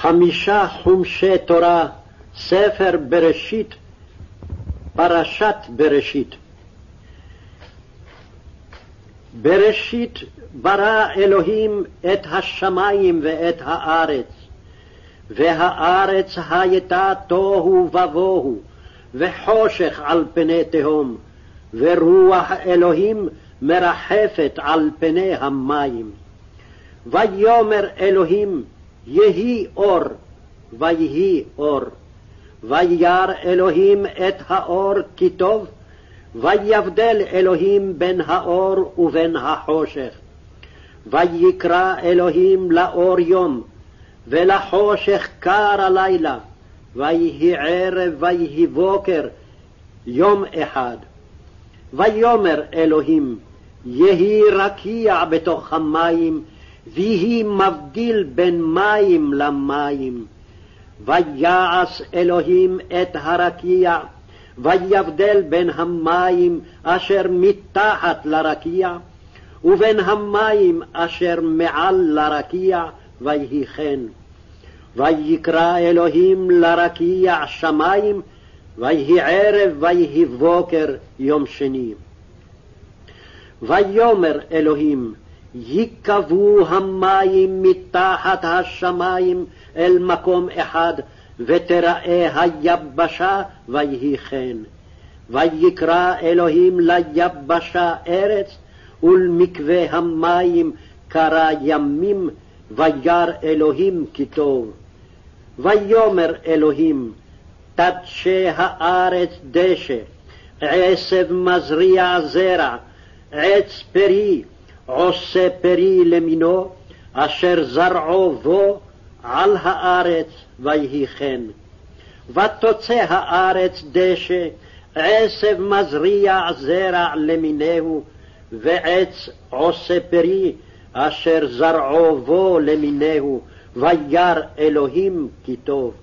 חמישה חומשי תורה, ספר בראשית, פרשת בראשית. בראשית ברא אלוהים את השמיים ואת הארץ, והארץ הייתה תוהו ובוהו, וחושך על פני תהום, ורוח אלוהים מרחפת על פני המים. ויאמר אלוהים, יהי אור, ויהי אור. וירא אלוהים את האור כי טוב, ויבדל אלוהים בין האור ובין החושך. ויקרא אלוהים לאור יום, ולחושך קר הלילה, ויהי ערב ויהי בוקר, יום אחד. ויאמר אלוהים, יהי רקיע בתוך המים, ויהי מבדיל בין מים למים. ויעש אלוהים את הרקיע, ויבדל בין המים אשר מתחת לרקיע, ובין המים אשר מעל לרקיע, ויהי כן. ויקרא אלוהים לרקיע שמים, ויהי ערב ויהי בוקר יום שני. ויאמר אלוהים, ייקבעו המים מתחת השמים אל מקום אחד, ותראה היבשה, ויהי כן. ויקרא אלוהים ליבשה ארץ, ולמקווה המים קרא ימים, וירא אלוהים כי טוב. ויאמר אלוהים, תדשה הארץ דשא, עשב מזריע זרע, עץ פרי, עושה פרי למינו, אשר זרעו בו על הארץ, ויהי כן. ותוצא הארץ דשא, עשב מזריע זרע למינהו, ועץ עושה פרי, אשר זרעו בו למינהו, וירא אלוהים כי טוב.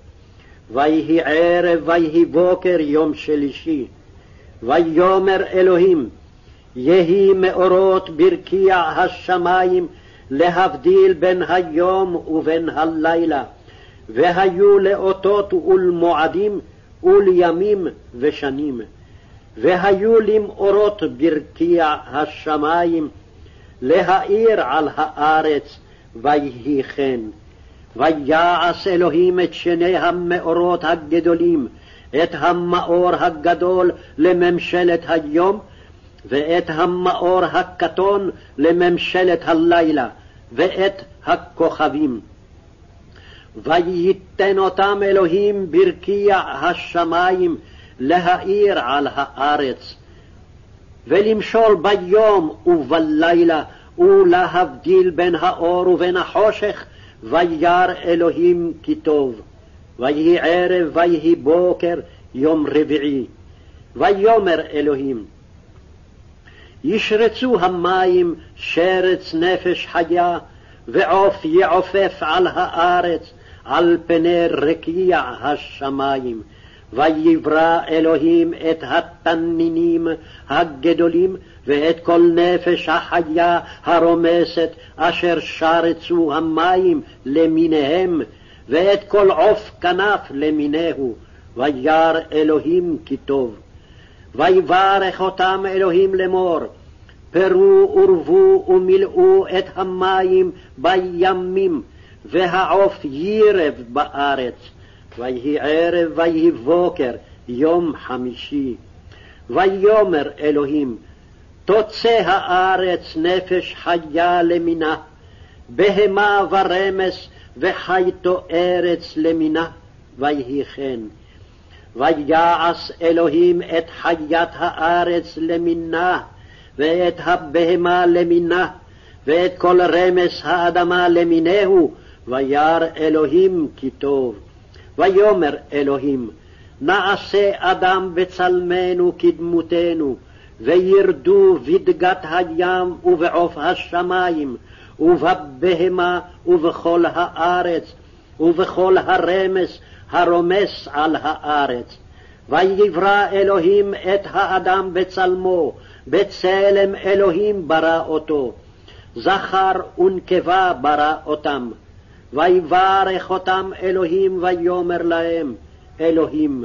ויהי ערב ויהי בוקר יום שלישי. ויאמר אלוהים, יהי מאורות ברקיע השמים להבדיל בין היום ובין הלילה, והיו לאותות ולמועדים ולימים ושנים. והיו למאורות ברקיע השמים, להאיר על הארץ, ויהי כן. ויעש אלוהים את שני המאורות הגדולים, את המאור הגדול לממשלת היום, ואת המאור הקטון לממשלת הלילה, ואת הכוכבים. וייתן אותם אלוהים ברקיע השמים להאיר על הארץ, ולמשול ביום ובלילה, ולהבדיל בין האור ובין החושך, וירא אלוהים כי טוב. ויהי ערב ויהי בוקר יום רביעי. ויאמר אלוהים, ישרצו המים שרץ נפש חיה, ועוף יעופף על הארץ, על פני רקיע השמים. ויברא אלוהים את התנינים הגדולים ואת כל נפש החיה הרומסת אשר שרצו המים למיניהם ואת כל עוף כנף למיניהו וירא אלוהים כי טוב. ויברך אותם אלוהים לאמור פרו ורבו ומילאו את המים בימים והעוף יירב בארץ ויהי ערב ויהי בוקר, יום חמישי. ויאמר אלוהים, תוצא הארץ נפש חיה למינה, בהמה ורמס וחייתו ארץ למינה, ויהי כן. ויעש אלוהים את חיית הארץ למינה, ואת הבהמה למינה, ואת כל רמס האדמה למינהו, וירא אלוהים כי טוב. ויאמר אלוהים, נעשה אדם בצלמנו כדמותנו, וירדו בדגת הים ובעוף השמים, ובבהמה ובכל הארץ, ובכל הרמס הרומס על הארץ. ויברא אלוהים את האדם בצלמו, בצלם אלוהים ברא אותו, זכר ונקבה ברא אותם. ויברך אותם אלוהים ויאמר להם, אלוהים,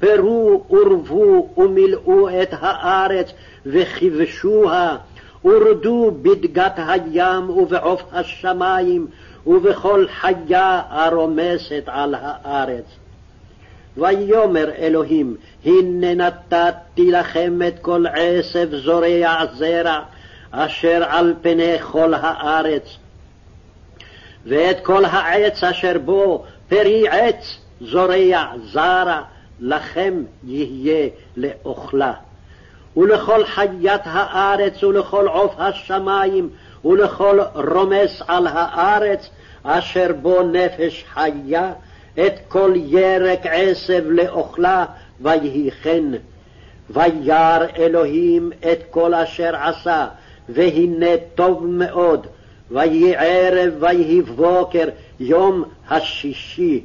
פרו ורבו ומילאו את הארץ וכבשוה, ורדו בדגת הים ובעוף השמים ובכל חיה הרומסת על הארץ. ויאמר אלוהים, הנה נתתי לכם את כל עשב זורע זרע, אשר על פני כל הארץ, ואת כל העץ אשר בו פרי עץ זורע זרע, לכם יהיה לאוכלה. ולכל חיית הארץ ולכל עוף השמים ולכל רומס על הארץ אשר בו נפש חיה, את כל ירק עשב לאוכלה, ויהי כן. וירא אלוהים את כל אשר עשה, והנה טוב מאוד. ויהי ערב ויהי בוקר, יום השישי.